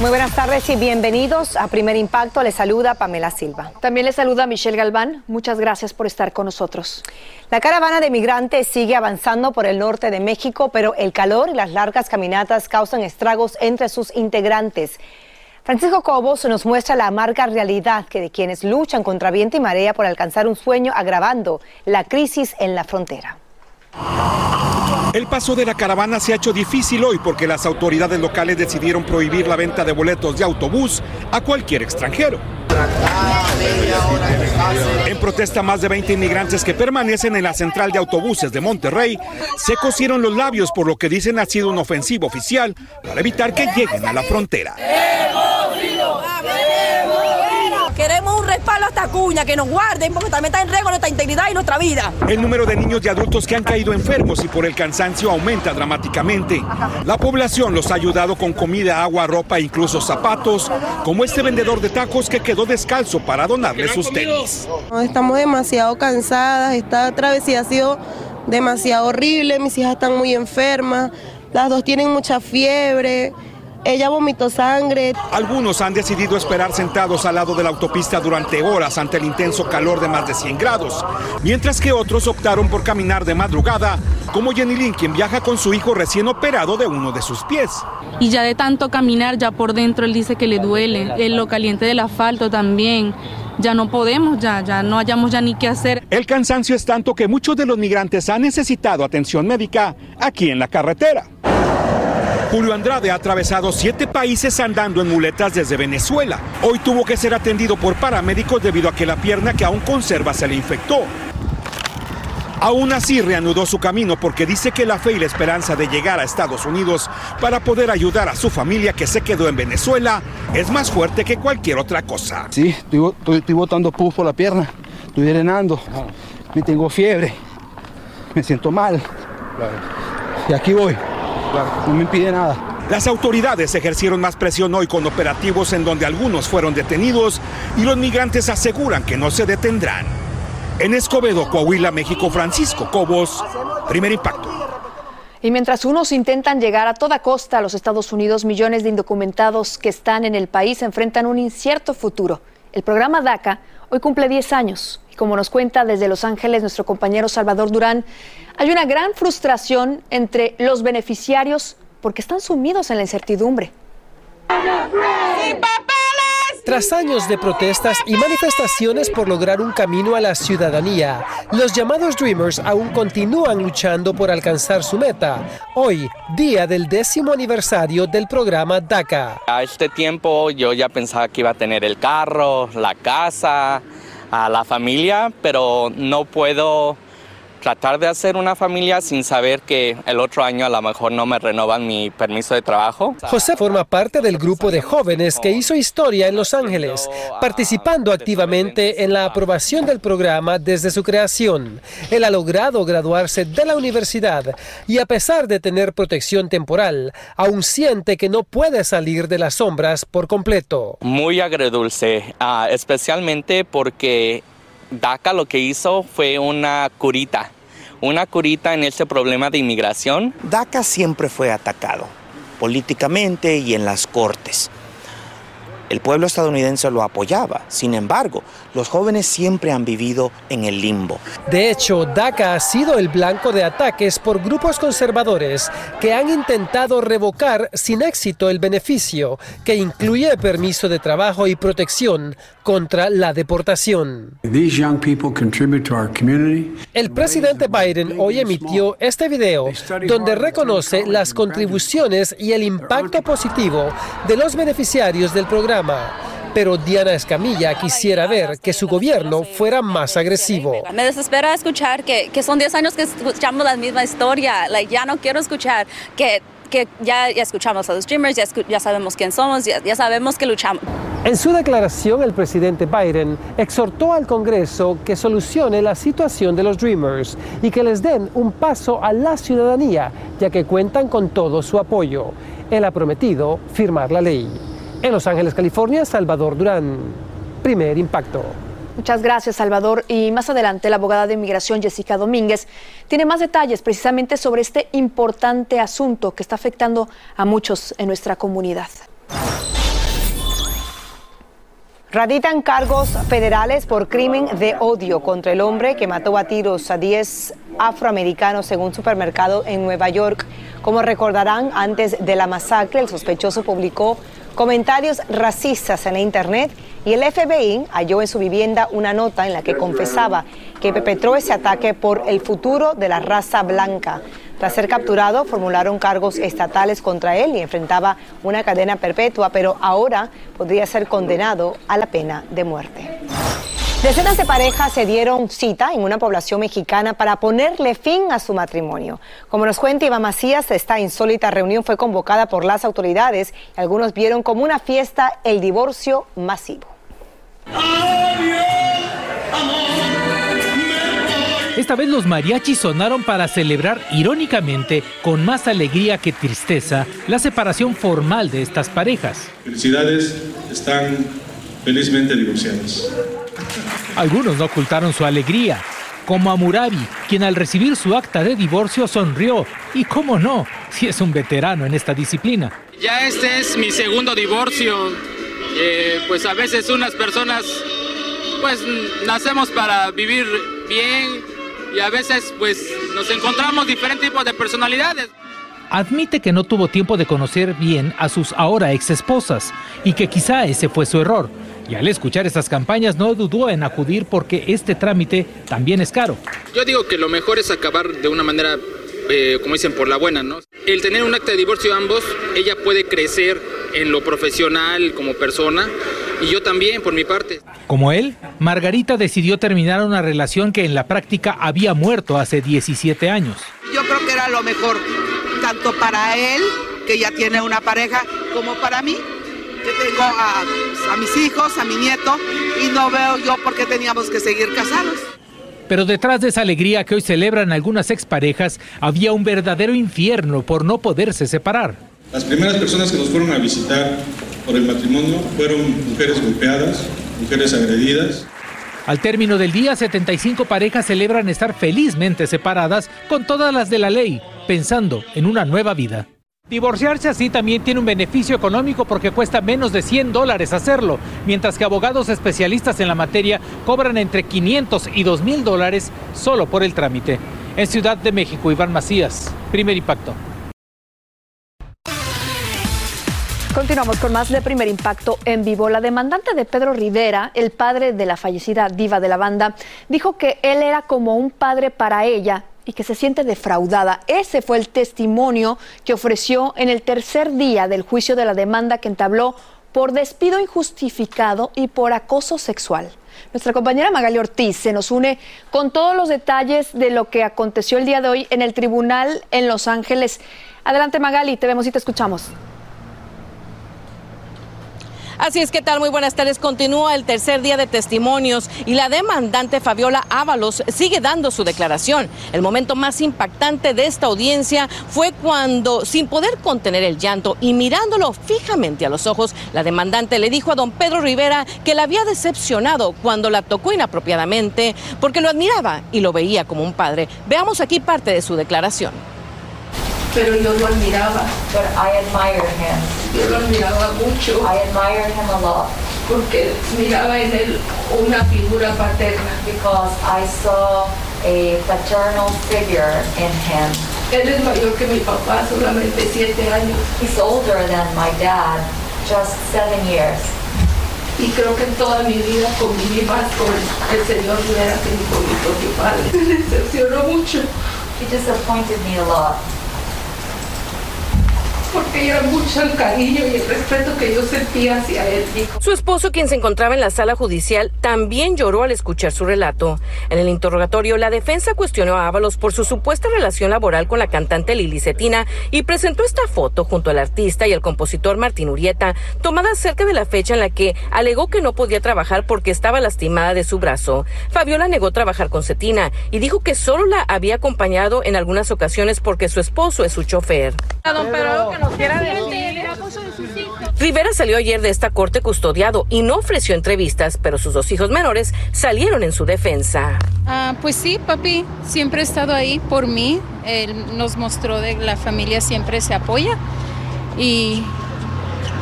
Muy buenas tardes y bienvenidos a Primer Impacto. Les saluda Pamela Silva. También les saluda Michelle Galván. Muchas gracias por estar con nosotros. La caravana de migrantes sigue avanzando por el norte de México, pero el calor y las largas caminatas causan estragos entre sus integrantes. Francisco Cobos nos muestra la amarga realidad que de quienes luchan contra viento y marea por alcanzar un sueño agravando la crisis en la frontera. El paso de la caravana se ha hecho difícil hoy porque las autoridades locales decidieron prohibir la venta de boletos de autobús a cualquier extranjero. En protesta, más de 20 inmigrantes que permanecen en la central de autobuses de Monterrey se cosieron los labios por lo que dicen ha sido un ofensivo oficial para evitar que lleguen a la frontera. Queremos un cuña, que nos guarden, porque también está en riesgo nuestra integridad y nuestra vida. El número de niños y adultos que han caído enfermos y por el cansancio aumenta dramáticamente. La población los ha ayudado con comida, agua, ropa e incluso zapatos, como este vendedor de tacos que quedó descalzo para donarle sus tenis. Estamos demasiado cansadas, esta travesía ha sido demasiado horrible, mis hijas están muy enfermas, las dos tienen mucha fiebre. Ella vomitó sangre. Algunos han decidido esperar sentados al lado de la autopista durante horas ante el intenso calor de más de 100 grados, mientras que otros optaron por caminar de madrugada, como Jenny Lynn, quien viaja con su hijo recién operado de uno de sus pies. Y ya de tanto caminar, ya por dentro él dice que le duele, el lo caliente del asfalto también. Ya no podemos, ya, ya no hayamos ya ni qué hacer. El cansancio es tanto que muchos de los migrantes han necesitado atención médica aquí en la carretera. Julio Andrade ha atravesado siete países andando en muletas desde Venezuela. Hoy tuvo que ser atendido por paramédicos debido a que la pierna que aún conserva se le infectó. Aún así reanudó su camino porque dice que la fe y la esperanza de llegar a Estados Unidos para poder ayudar a su familia que se quedó en Venezuela es más fuerte que cualquier otra cosa. Sí, estoy, estoy, estoy botando pus por la pierna, estoy drenando, me tengo fiebre, me siento mal. Y aquí voy no me impide nada. Las autoridades ejercieron más presión hoy con operativos en donde algunos fueron detenidos y los migrantes aseguran que no se detendrán. En Escobedo, Coahuila, México, Francisco Cobos, primer impacto. Y mientras unos intentan llegar a toda costa a los Estados Unidos, millones de indocumentados que están en el país enfrentan un incierto futuro. El programa DACA hoy cumple 10 años como nos cuenta desde Los Ángeles nuestro compañero Salvador Durán, hay una gran frustración entre los beneficiarios porque están sumidos en la incertidumbre. Tras años de protestas y manifestaciones por lograr un camino a la ciudadanía, los llamados Dreamers aún continúan luchando por alcanzar su meta. Hoy, día del décimo aniversario del programa DACA. A este tiempo yo ya pensaba que iba a tener el carro, la casa, a la familia, pero no puedo tratar de hacer una familia sin saber que el otro año a lo mejor no me renovan mi permiso de trabajo. José forma parte del grupo de jóvenes que hizo historia en Los Ángeles, participando activamente en la aprobación del programa desde su creación. Él ha logrado graduarse de la universidad y a pesar de tener protección temporal, aún siente que no puede salir de las sombras por completo. Muy agredulce, uh, especialmente porque DACA lo que hizo fue una curita, una curita en ese problema de inmigración. DACA siempre fue atacado políticamente y en las cortes. El pueblo estadounidense lo apoyaba. Sin embargo, los jóvenes siempre han vivido en el limbo. De hecho, DACA ha sido el blanco de ataques por grupos conservadores que han intentado revocar sin éxito el beneficio, que incluye permiso de trabajo y protección contra la deportación. El presidente Biden hoy emitió este video donde reconoce las contribuciones y el impacto positivo de los beneficiarios del programa. Pero Diana Escamilla quisiera ver que su gobierno fuera más agresivo. Me desespera escuchar que, que son 10 años que escuchamos la misma historia. Like, ya no quiero escuchar que que ya, ya, escuchamos a los streamers, ya, ya sabemos quién somos, ya, ya, sabemos que luchamos. En su declaración, el presidente Biden exhortó al Congreso que solucione la situación de los Dreamers y que les den un paso a la ciudadanía, ya que cuentan con todo su apoyo. Él ha prometido firmar la ley. En Los Ángeles, California, Salvador Durán. Primer impacto. Muchas gracias, Salvador. Y más adelante, la abogada de inmigración Jessica Domínguez tiene más detalles precisamente sobre este importante asunto que está afectando a muchos en nuestra comunidad. Raditan cargos federales por crimen de odio contra el hombre que mató a tiros a 10 afroamericanos en un supermercado en Nueva York. Como recordarán, antes de la masacre, el sospechoso publicó comentarios racistas en la Internet y el FBI halló en su vivienda una nota en la que confesaba que perpetró ese ataque por el futuro de la raza blanca. Tras ser capturado, formularon cargos estatales contra él y enfrentaba una cadena perpetua, pero ahora podría ser condenado a la pena de muerte. Decenas de parejas se dieron cita en una población mexicana para ponerle fin a su matrimonio. Como nos cuenta Iván Macías, esta insólita reunión fue convocada por las autoridades y algunos vieron como una fiesta el divorcio masivo. Esta vez los mariachis sonaron para celebrar irónicamente, con más alegría que tristeza, la separación formal de estas parejas. Felicidades, están felizmente divorciados. Algunos no ocultaron su alegría, como Amurabi, quien al recibir su acta de divorcio sonrió. Y cómo no, si es un veterano en esta disciplina. Ya este es mi segundo divorcio. Eh, pues a veces unas personas, pues nacemos para vivir bien y a veces pues nos encontramos diferentes tipos de personalidades. Admite que no tuvo tiempo de conocer bien a sus ahora ex esposas y que quizá ese fue su error. Y al escuchar estas campañas no dudó en acudir porque este trámite también es caro. Yo digo que lo mejor es acabar de una manera, eh, como dicen, por la buena, ¿no? El tener un acta de divorcio ambos, ella puede crecer en lo profesional como persona y yo también por mi parte. Como él, Margarita decidió terminar una relación que en la práctica había muerto hace 17 años. Yo creo que era lo mejor, tanto para él, que ya tiene una pareja, como para mí, que tengo a, a mis hijos, a mi nieto, y no veo yo por qué teníamos que seguir casados. Pero detrás de esa alegría que hoy celebran algunas exparejas, había un verdadero infierno por no poderse separar. Las primeras personas que nos fueron a visitar por el matrimonio fueron mujeres golpeadas, mujeres agredidas. Al término del día, 75 parejas celebran estar felizmente separadas con todas las de la ley, pensando en una nueva vida. Divorciarse así también tiene un beneficio económico porque cuesta menos de 100 dólares hacerlo, mientras que abogados especialistas en la materia cobran entre 500 y 2 mil dólares solo por el trámite. En Ciudad de México, Iván Macías, primer impacto. Continuamos con más de Primer Impacto en vivo. La demandante de Pedro Rivera, el padre de la fallecida diva de la banda, dijo que él era como un padre para ella y que se siente defraudada. Ese fue el testimonio que ofreció en el tercer día del juicio de la demanda que entabló por despido injustificado y por acoso sexual. Nuestra compañera Magali Ortiz se nos une con todos los detalles de lo que aconteció el día de hoy en el tribunal en Los Ángeles. Adelante Magali, te vemos y te escuchamos. Así es que tal, muy buenas tardes. Continúa el tercer día de testimonios y la demandante Fabiola Ábalos sigue dando su declaración. El momento más impactante de esta audiencia fue cuando, sin poder contener el llanto y mirándolo fijamente a los ojos, la demandante le dijo a don Pedro Rivera que la había decepcionado cuando la tocó inapropiadamente porque lo admiraba y lo veía como un padre. Veamos aquí parte de su declaración. Pero yo lo admiraba. But I admire him. Yo lo admiraba mucho. I admire him a lot. Porque miraba en él una figura paterna. Because I saw a paternal figure in him. Él es mayor que mi papá, solamente siete años. He's older than my dad, just seven years. Y creo que en toda mi vida conviví más con el señor Rivera que con mi propio padre. Me decepcionó mucho. He disappointed me a lot. Porque era mucho el cariño y el respeto que yo sentía hacia él. Su esposo, quien se encontraba en la sala judicial, también lloró al escuchar su relato. En el interrogatorio, la defensa cuestionó a Ábalos por su supuesta relación laboral con la cantante Lili Cetina y presentó esta foto junto al artista y el compositor Martín Urieta, tomada cerca de la fecha en la que alegó que no podía trabajar porque estaba lastimada de su brazo. Fabiola negó trabajar con Cetina y dijo que solo la había acompañado en algunas ocasiones porque su esposo es su chofer. Rivera salió ayer de esta corte custodiado y no ofreció entrevistas, pero sus dos hijos menores salieron en su defensa. Ah, pues sí, papi, siempre ha estado ahí por mí. Él nos mostró de que la familia siempre se apoya y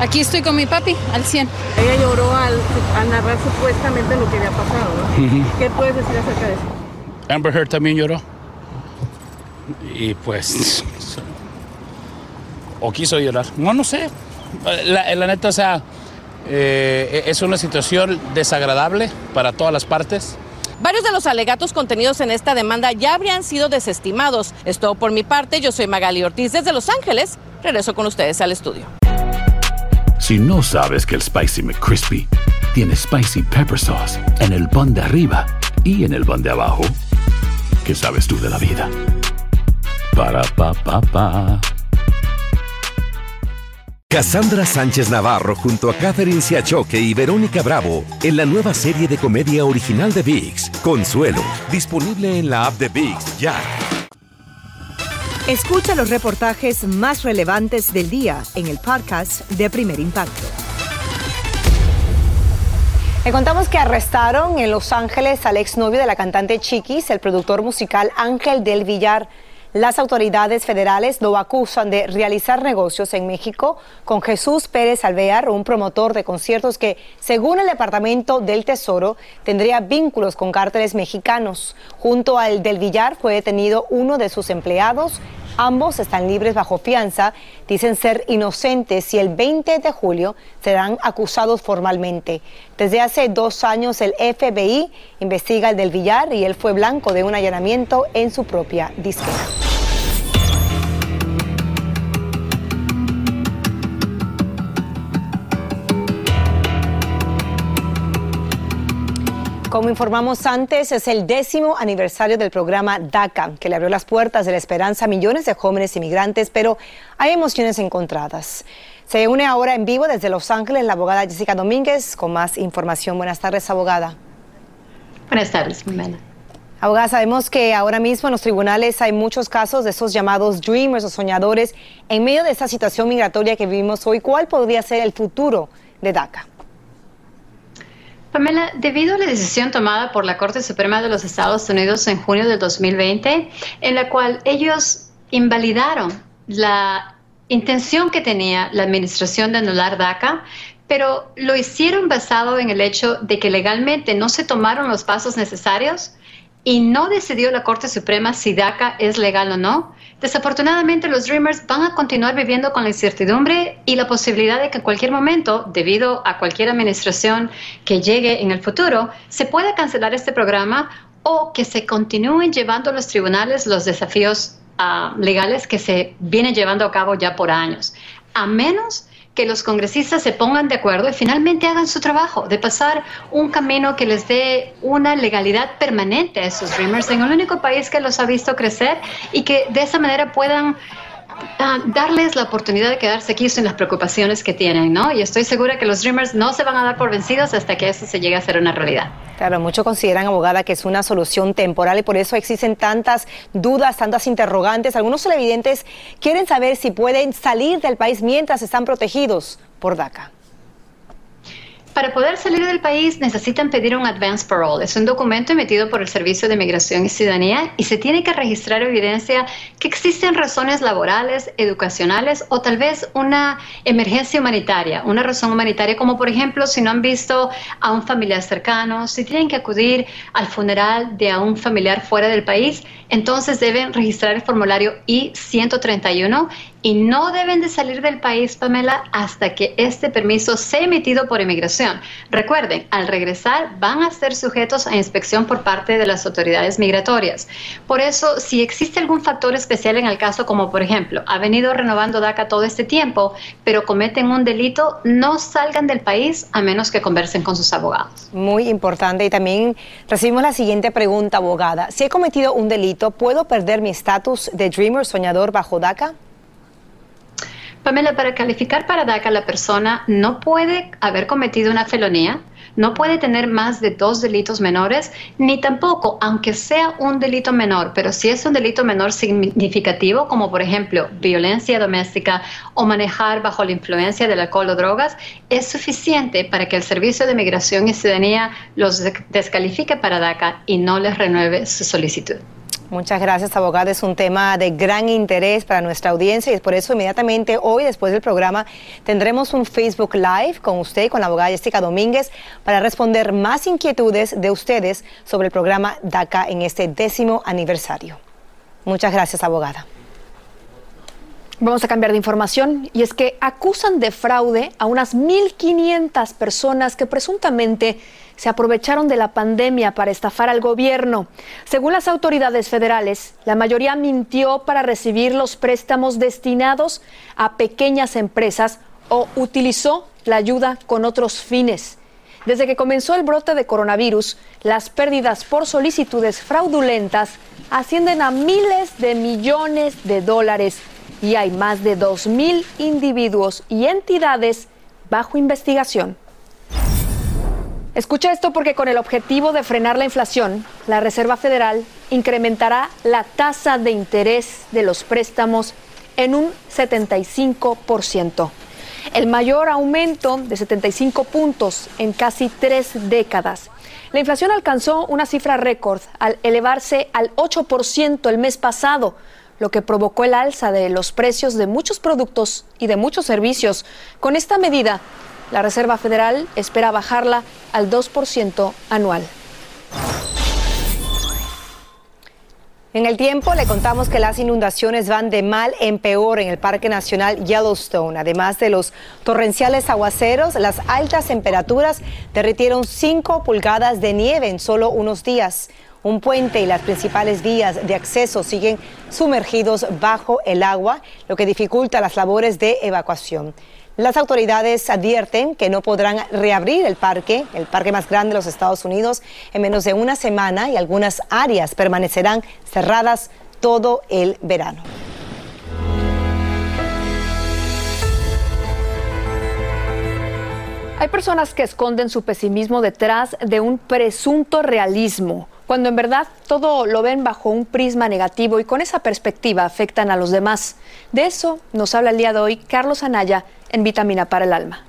aquí estoy con mi papi al 100. Ella lloró al, al narrar supuestamente lo que había pasado. ¿no? ¿Qué puedes decir acerca de eso? Amber Heard también lloró. Y pues. O quiso llorar. No, no sé. La, la neta, o sea, eh, es una situación desagradable para todas las partes. Varios de los alegatos contenidos en esta demanda ya habrían sido desestimados. Es todo por mi parte. Yo soy Magali Ortiz desde Los Ángeles. Regreso con ustedes al estudio. Si no sabes que el Spicy McCrispy tiene Spicy Pepper Sauce en el pan de arriba y en el pan de abajo, ¿qué sabes tú de la vida? Para, pa, pa, pa. Cassandra Sánchez Navarro junto a Catherine Siachoque y Verónica Bravo en la nueva serie de comedia original de VIX, Consuelo, disponible en la app de VIX ya. Escucha los reportajes más relevantes del día en el podcast de Primer Impacto. Le contamos que arrestaron en Los Ángeles al exnovio de la cantante Chiquis, el productor musical Ángel del Villar. Las autoridades federales lo acusan de realizar negocios en México con Jesús Pérez Alvear, un promotor de conciertos que, según el Departamento del Tesoro, tendría vínculos con cárteles mexicanos. Junto al del Villar fue detenido uno de sus empleados. Ambos están libres bajo fianza, dicen ser inocentes y el 20 de julio serán acusados formalmente. Desde hace dos años el FBI investiga al del Villar y él fue blanco de un allanamiento en su propia disquera. Como informamos antes, es el décimo aniversario del programa DACA, que le abrió las puertas de la esperanza a millones de jóvenes inmigrantes, pero hay emociones encontradas. Se une ahora en vivo desde Los Ángeles la abogada Jessica Domínguez con más información. Buenas tardes, abogada. Buenas tardes, Mena. Abogada, sabemos que ahora mismo en los tribunales hay muchos casos de esos llamados dreamers o soñadores. En medio de esta situación migratoria que vivimos hoy, ¿cuál podría ser el futuro de DACA? Pamela, debido a la decisión tomada por la Corte Suprema de los Estados Unidos en junio del 2020, en la cual ellos invalidaron la intención que tenía la administración de anular DACA, pero lo hicieron basado en el hecho de que legalmente no se tomaron los pasos necesarios y no decidió la Corte Suprema si DACA es legal o no. Desafortunadamente, los Dreamers van a continuar viviendo con la incertidumbre y la posibilidad de que en cualquier momento, debido a cualquier administración que llegue en el futuro, se pueda cancelar este programa o que se continúen llevando a los tribunales los desafíos uh, legales que se vienen llevando a cabo ya por años. A menos que los congresistas se pongan de acuerdo y finalmente hagan su trabajo de pasar un camino que les dé una legalidad permanente a esos Dreamers en el único país que los ha visto crecer y que de esa manera puedan uh, darles la oportunidad de quedarse aquí sin las preocupaciones que tienen, ¿no? Y estoy segura que los Dreamers no se van a dar por vencidos hasta que eso se llegue a ser una realidad. Claro, muchos consideran, abogada, que es una solución temporal y por eso existen tantas dudas, tantas interrogantes. Algunos televidentes quieren saber si pueden salir del país mientras están protegidos por DACA. Para poder salir del país necesitan pedir un advance parole. Es un documento emitido por el Servicio de Migración y Ciudadanía y se tiene que registrar evidencia que existen razones laborales, educacionales o tal vez una emergencia humanitaria, una razón humanitaria como por ejemplo si no han visto a un familiar cercano, si tienen que acudir al funeral de a un familiar fuera del país, entonces deben registrar el formulario I-131 y no deben de salir del país, Pamela, hasta que este permiso sea emitido por inmigración. Recuerden, al regresar van a ser sujetos a inspección por parte de las autoridades migratorias. Por eso, si existe algún factor especial en el caso, como por ejemplo, ha venido renovando DACA todo este tiempo, pero cometen un delito, no salgan del país a menos que conversen con sus abogados. Muy importante. Y también recibimos la siguiente pregunta, abogada. Si he cometido un delito, ¿puedo perder mi estatus de Dreamer soñador bajo DACA? Pamela, para calificar para DACA la persona no puede haber cometido una felonía, no puede tener más de dos delitos menores, ni tampoco, aunque sea un delito menor, pero si es un delito menor significativo, como por ejemplo violencia doméstica o manejar bajo la influencia del alcohol o drogas, es suficiente para que el Servicio de Migración y Ciudadanía los descalifique para DACA y no les renueve su solicitud. Muchas gracias, abogada. Es un tema de gran interés para nuestra audiencia y es por eso inmediatamente hoy, después del programa, tendremos un Facebook Live con usted y con la abogada Jessica Domínguez para responder más inquietudes de ustedes sobre el programa DACA en este décimo aniversario. Muchas gracias, abogada. Vamos a cambiar de información y es que acusan de fraude a unas 1.500 personas que presuntamente se aprovecharon de la pandemia para estafar al gobierno. Según las autoridades federales, la mayoría mintió para recibir los préstamos destinados a pequeñas empresas o utilizó la ayuda con otros fines. Desde que comenzó el brote de coronavirus, las pérdidas por solicitudes fraudulentas ascienden a miles de millones de dólares y hay más de 2.000 individuos y entidades bajo investigación. Escucha esto porque con el objetivo de frenar la inflación, la Reserva Federal incrementará la tasa de interés de los préstamos en un 75%, el mayor aumento de 75 puntos en casi tres décadas. La inflación alcanzó una cifra récord al elevarse al 8% el mes pasado, lo que provocó el alza de los precios de muchos productos y de muchos servicios. Con esta medida, la Reserva Federal espera bajarla al 2% anual. En el tiempo le contamos que las inundaciones van de mal en peor en el Parque Nacional Yellowstone. Además de los torrenciales aguaceros, las altas temperaturas derritieron 5 pulgadas de nieve en solo unos días. Un puente y las principales vías de acceso siguen sumergidos bajo el agua, lo que dificulta las labores de evacuación. Las autoridades advierten que no podrán reabrir el parque, el parque más grande de los Estados Unidos, en menos de una semana y algunas áreas permanecerán cerradas todo el verano. Hay personas que esconden su pesimismo detrás de un presunto realismo cuando en verdad todo lo ven bajo un prisma negativo y con esa perspectiva afectan a los demás. De eso nos habla el día de hoy Carlos Anaya en Vitamina para el Alma.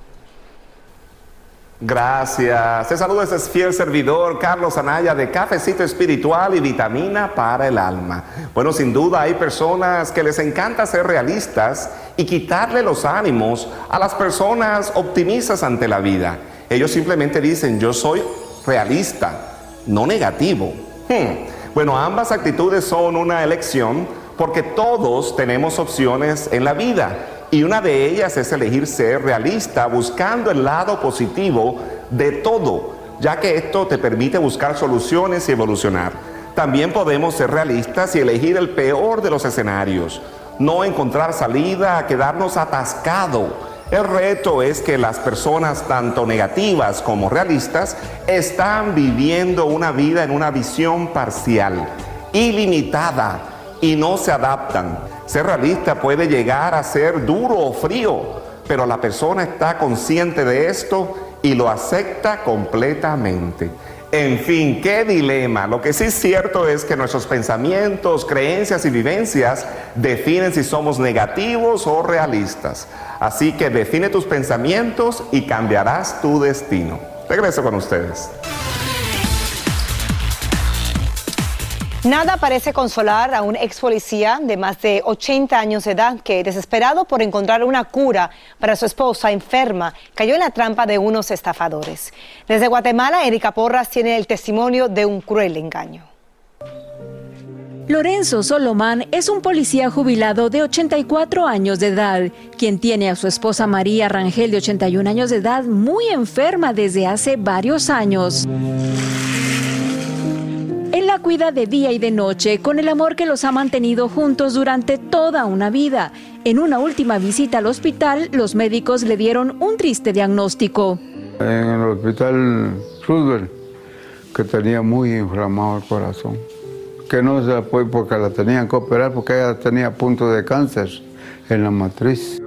Gracias. Te saludo ese fiel servidor Carlos Anaya de Cafecito Espiritual y Vitamina para el Alma. Bueno, sin duda hay personas que les encanta ser realistas y quitarle los ánimos a las personas optimistas ante la vida. Ellos simplemente dicen, yo soy realista no negativo. Hmm. Bueno, ambas actitudes son una elección porque todos tenemos opciones en la vida y una de ellas es elegir ser realista buscando el lado positivo de todo, ya que esto te permite buscar soluciones y evolucionar. También podemos ser realistas y elegir el peor de los escenarios, no encontrar salida, quedarnos atascado el reto es que las personas, tanto negativas como realistas, están viviendo una vida en una visión parcial, ilimitada, y no se adaptan. Ser realista puede llegar a ser duro o frío, pero la persona está consciente de esto y lo acepta completamente. En fin, qué dilema. Lo que sí es cierto es que nuestros pensamientos, creencias y vivencias definen si somos negativos o realistas. Así que define tus pensamientos y cambiarás tu destino. Regreso con ustedes. Nada parece consolar a un ex policía de más de 80 años de edad que, desesperado por encontrar una cura para su esposa enferma, cayó en la trampa de unos estafadores. Desde Guatemala, Erika Porras tiene el testimonio de un cruel engaño. Lorenzo Solomán es un policía jubilado de 84 años de edad, quien tiene a su esposa María Rangel de 81 años de edad muy enferma desde hace varios años. La cuida de día y de noche con el amor que los ha mantenido juntos durante toda una vida. En una última visita al hospital, los médicos le dieron un triste diagnóstico. En el hospital Roosevelt, que tenía muy inflamado el corazón, que no se fue porque la tenían que operar porque ella tenía punto de cáncer en la matriz.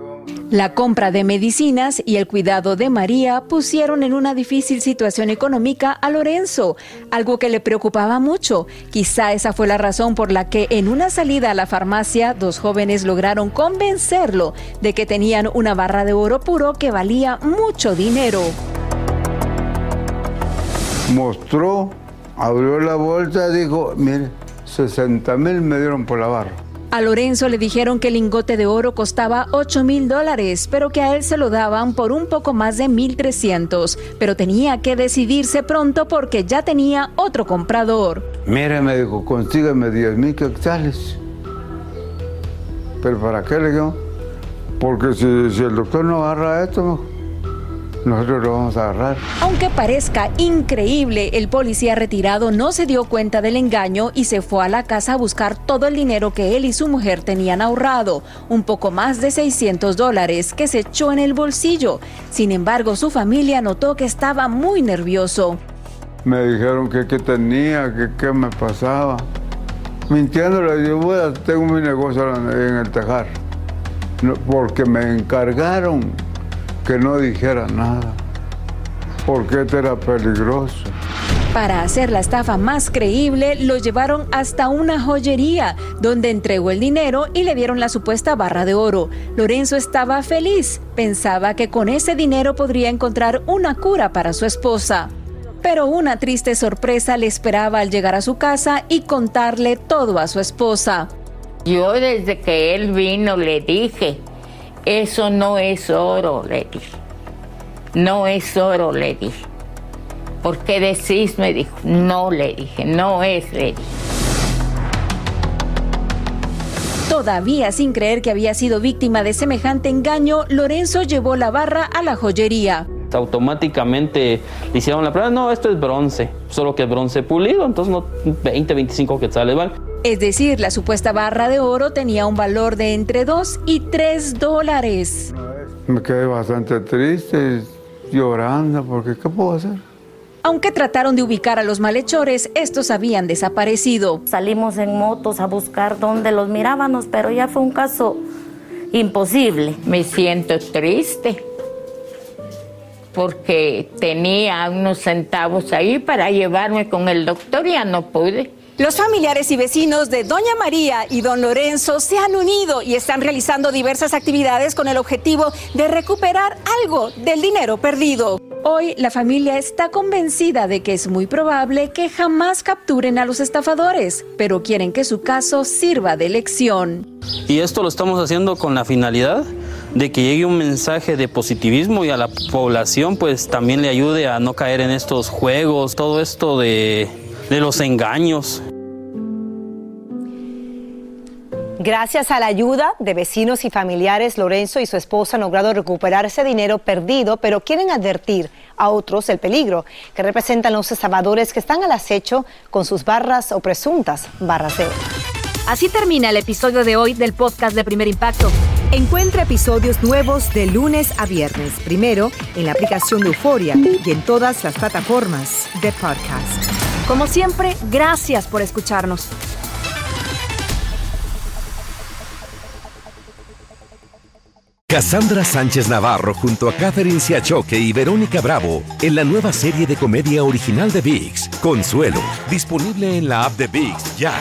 La compra de medicinas y el cuidado de María pusieron en una difícil situación económica a Lorenzo, algo que le preocupaba mucho. Quizá esa fue la razón por la que en una salida a la farmacia dos jóvenes lograron convencerlo de que tenían una barra de oro puro que valía mucho dinero. Mostró, abrió la bolsa dijo, mire, 60 mil me dieron por la barra. A Lorenzo le dijeron que el lingote de oro costaba 8 mil dólares, pero que a él se lo daban por un poco más de 1.300. Pero tenía que decidirse pronto porque ya tenía otro comprador. Mire, me dijo, consígueme 10 mil quetzales. ¿Pero para qué le digo? Porque si el doctor no agarra esto, nosotros lo vamos a agarrar. Aunque parezca increíble, el policía retirado no se dio cuenta del engaño y se fue a la casa a buscar todo el dinero que él y su mujer tenían ahorrado, un poco más de 600 dólares que se echó en el bolsillo. Sin embargo, su familia notó que estaba muy nervioso. Me dijeron que qué tenía, que qué me pasaba. Mintiéndole, yo bueno, tengo mi negocio en el tejar. Porque me encargaron que no dijera nada, porque este era peligroso. Para hacer la estafa más creíble, lo llevaron hasta una joyería, donde entregó el dinero y le dieron la supuesta barra de oro. Lorenzo estaba feliz, pensaba que con ese dinero podría encontrar una cura para su esposa. Pero una triste sorpresa le esperaba al llegar a su casa y contarle todo a su esposa. Yo desde que él vino le dije, eso no es oro, le. No es oro, le. ¿Por qué decís? Me dijo. No, le. No es, le. Todavía sin creer que había sido víctima de semejante engaño, Lorenzo llevó la barra a la joyería. Automáticamente le hicieron la prueba, no, esto es bronce, solo que es bronce pulido, entonces no 20, 25 quetzales, ¿vale? Es decir, la supuesta barra de oro tenía un valor de entre 2 y 3 dólares. Me quedé bastante triste, llorando, porque ¿qué puedo hacer? Aunque trataron de ubicar a los malhechores, estos habían desaparecido. Salimos en motos a buscar dónde los mirábamos, pero ya fue un caso imposible. Me siento triste porque tenía unos centavos ahí para llevarme con el doctor y ya no pude. Los familiares y vecinos de Doña María y Don Lorenzo se han unido y están realizando diversas actividades con el objetivo de recuperar algo del dinero perdido. Hoy la familia está convencida de que es muy probable que jamás capturen a los estafadores, pero quieren que su caso sirva de lección. Y esto lo estamos haciendo con la finalidad de que llegue un mensaje de positivismo y a la población pues también le ayude a no caer en estos juegos, todo esto de, los engaños. Gracias a la ayuda de vecinos y familiares, Lorenzo y su esposa han logrado recuperar ese dinero perdido, pero quieren advertir a otros el peligro que representan los estafadores que están al acecho con sus barras o presuntas barras de oro. Así termina el episodio de hoy del podcast de Primer Impacto. Encuentra episodios nuevos de lunes a viernes, primero en la aplicación de Euforia y en todas las plataformas de podcast. Como siempre, gracias por escucharnos. Cassandra Sánchez Navarro junto a Catherine Siachoque y Verónica Bravo en la nueva serie de comedia original de VIX, Consuelo, disponible en la app de VIX ya.